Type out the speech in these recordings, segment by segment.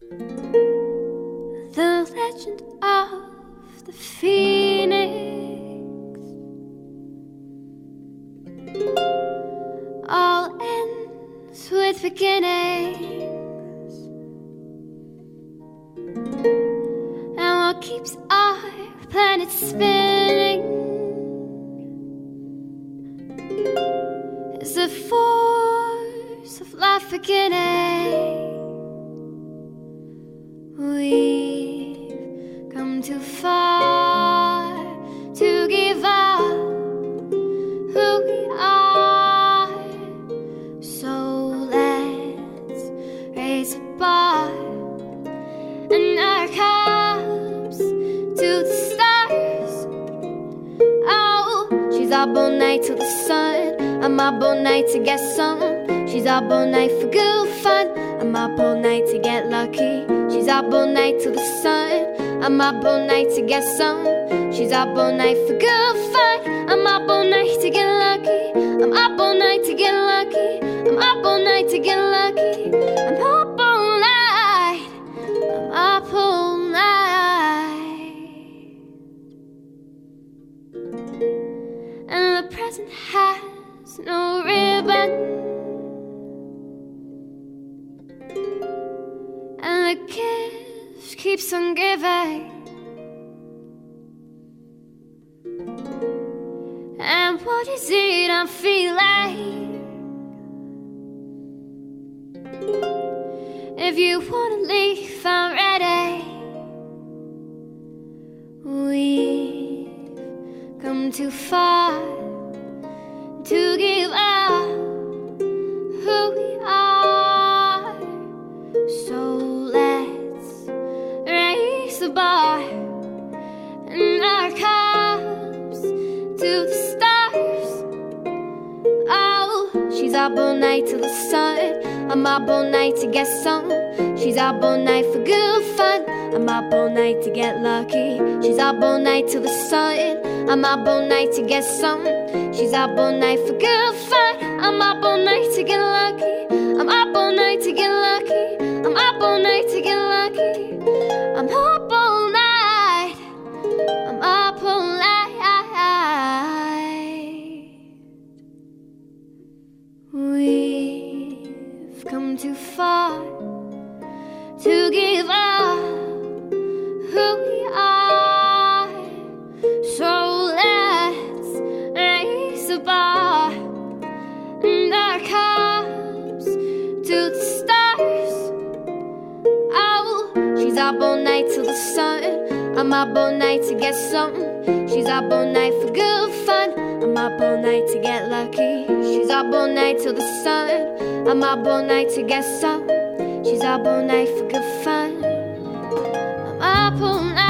The legend of the phoenix. All ends with beginnings. And what keeps our planet spinning is the force of life beginning. Night till the sun. I'm up all night to get some. She's up all night for good fun. I'm up all night to get lucky. She's up all night till the sun. I'm up all night to get some. She's up all night for good fun. I'm up all night to get lucky. Keeps giving. And what is it I'm feeling? If you wanna leave, I'm ready. We've come too far up all night till the sun. I'm up all night to get some. She's up all night for good fun. I'm up all night to get lucky. She's up all night till the sun. I'm up all night to get some. She's up all night for good fun. I'm up all night to get lucky. I'm up all night to get lucky. I'm up all night I'm up all night to get something. She's up all night for good fun. I'm up all night to get lucky. She's up all night till the sun. I'm up all night to get some. She's up all night for good fun. I'm up all night.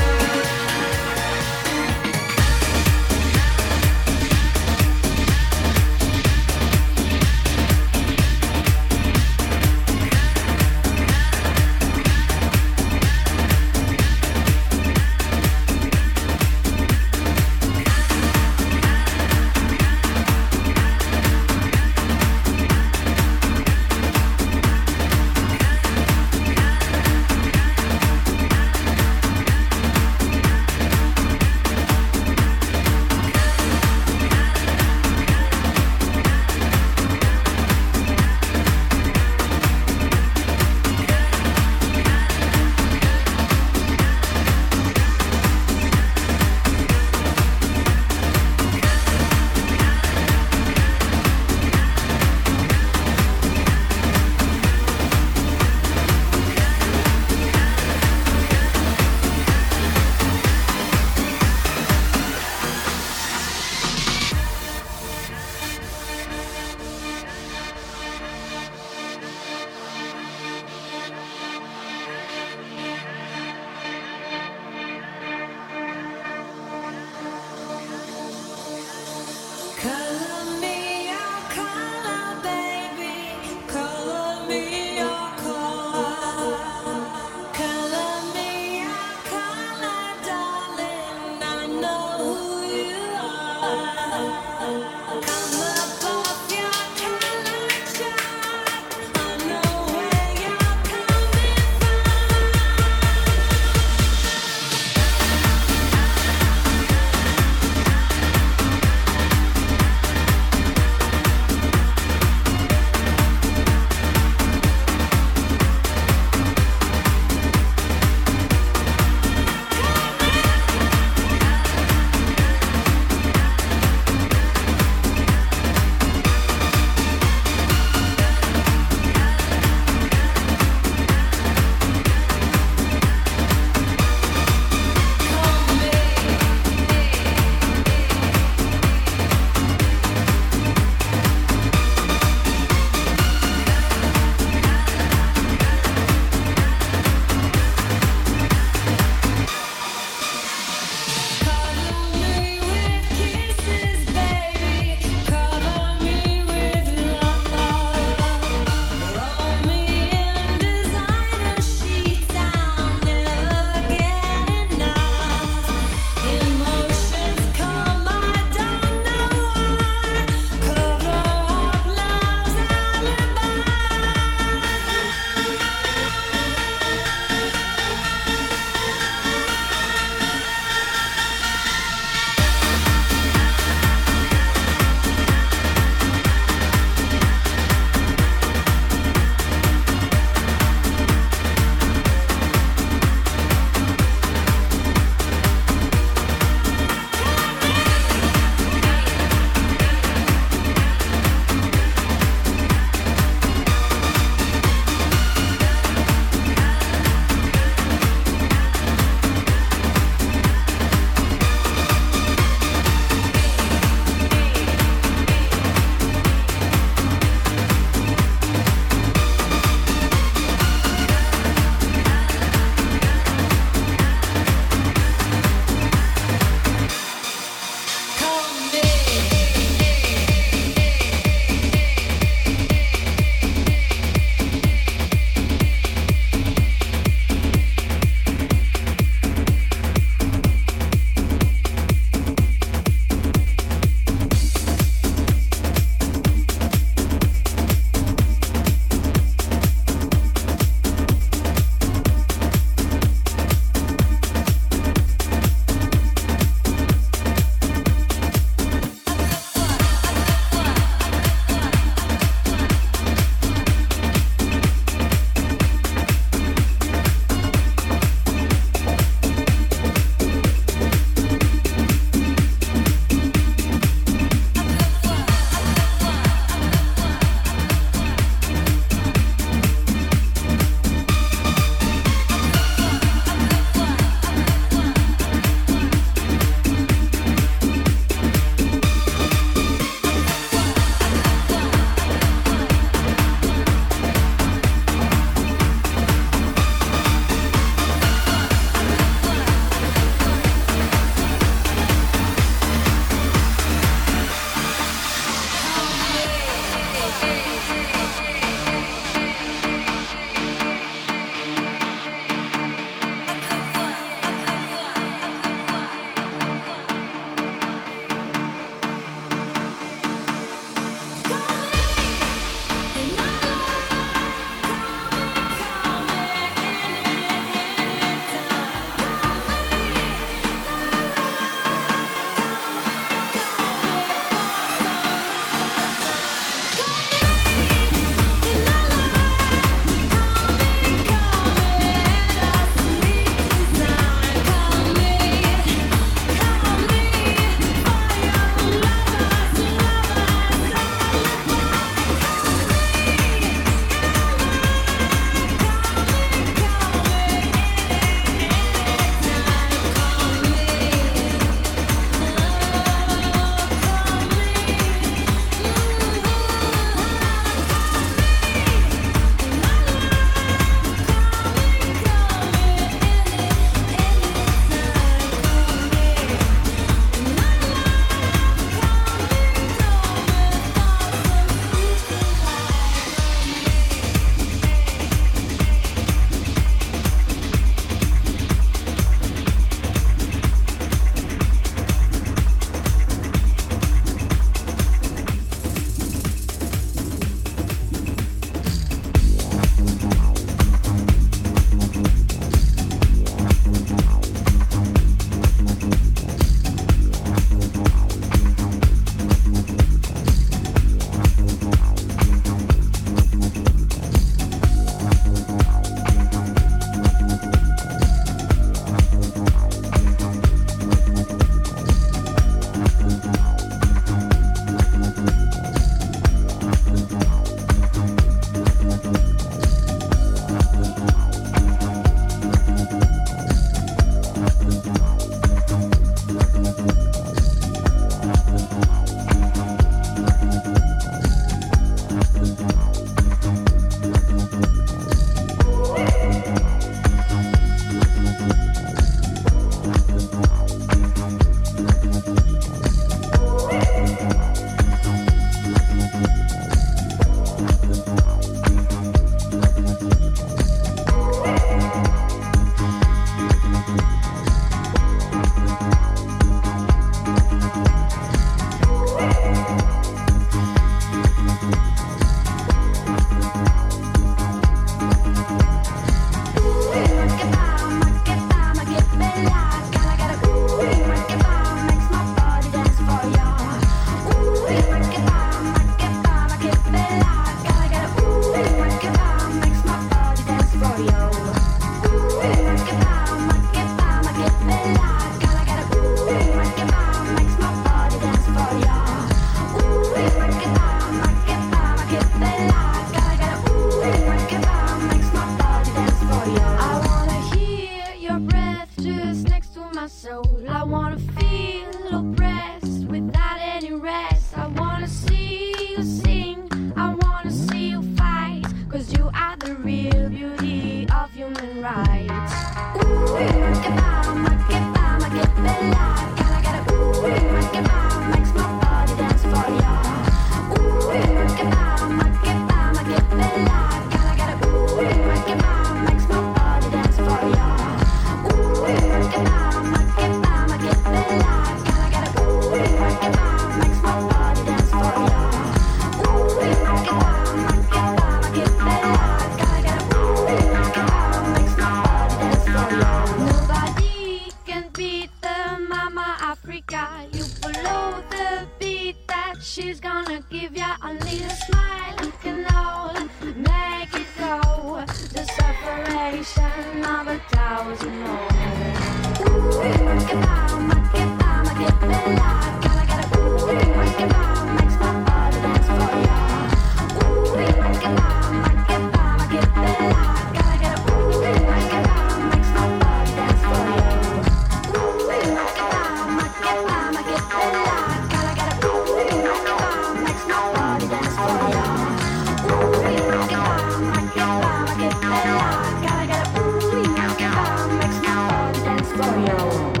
Oh.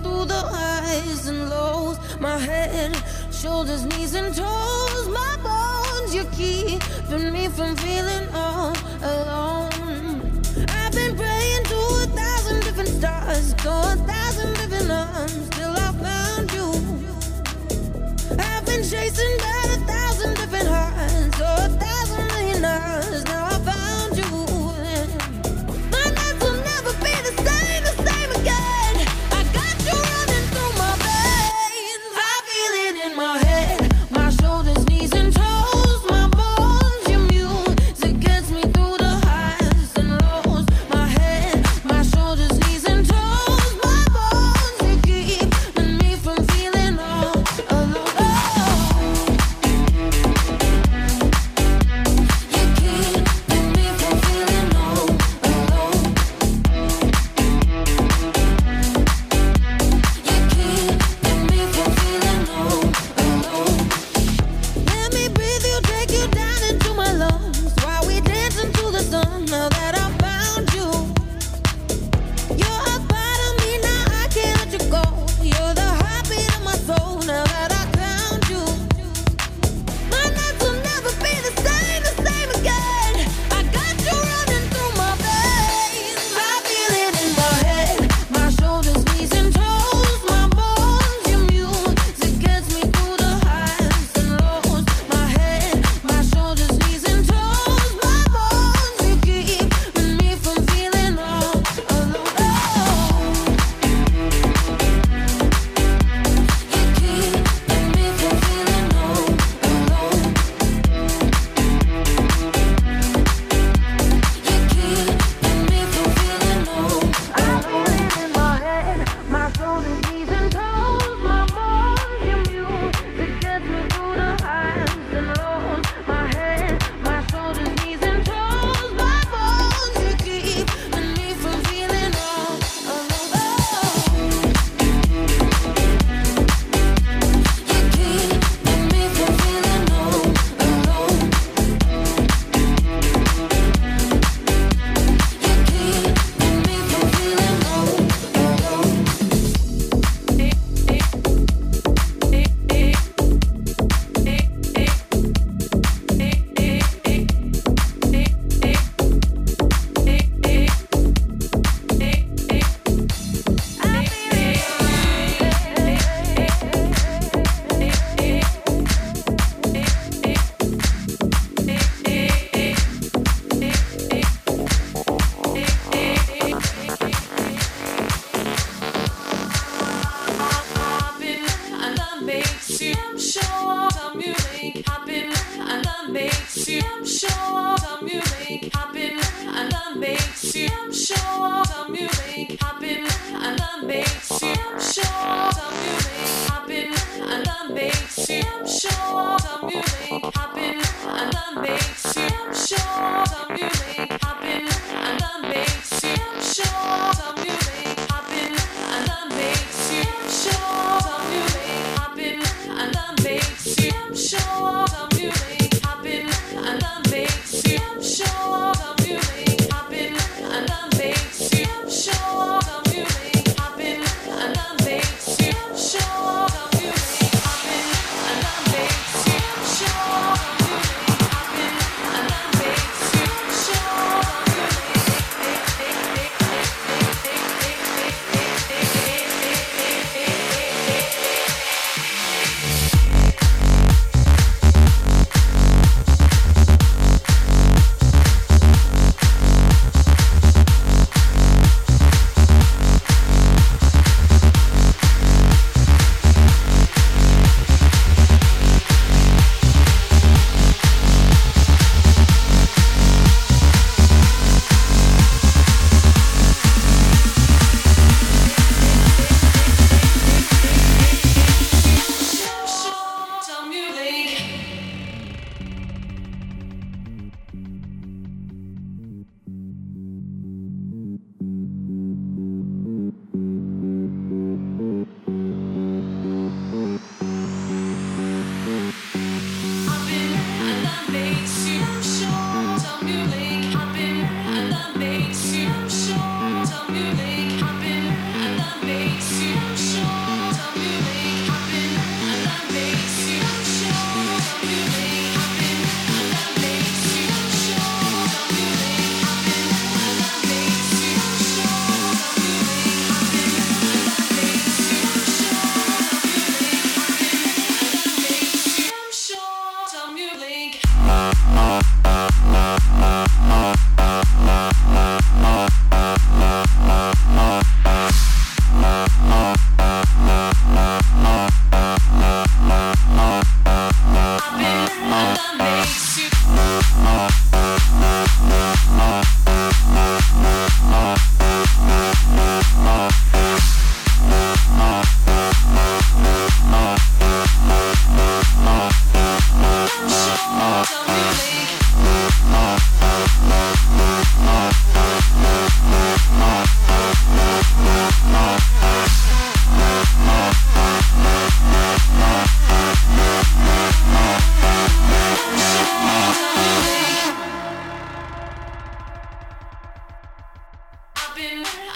through the highs and lows. My head, shoulders, knees, and toes. My bones, you're keeping me from feeling all alone. I've been praying to a thousand different stars, to a thousand different arms, till I found you. I've been chasing.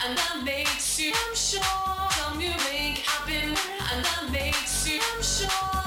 and that makes you, I'm sure. Tell you make happen. and that makes you, I'm sure.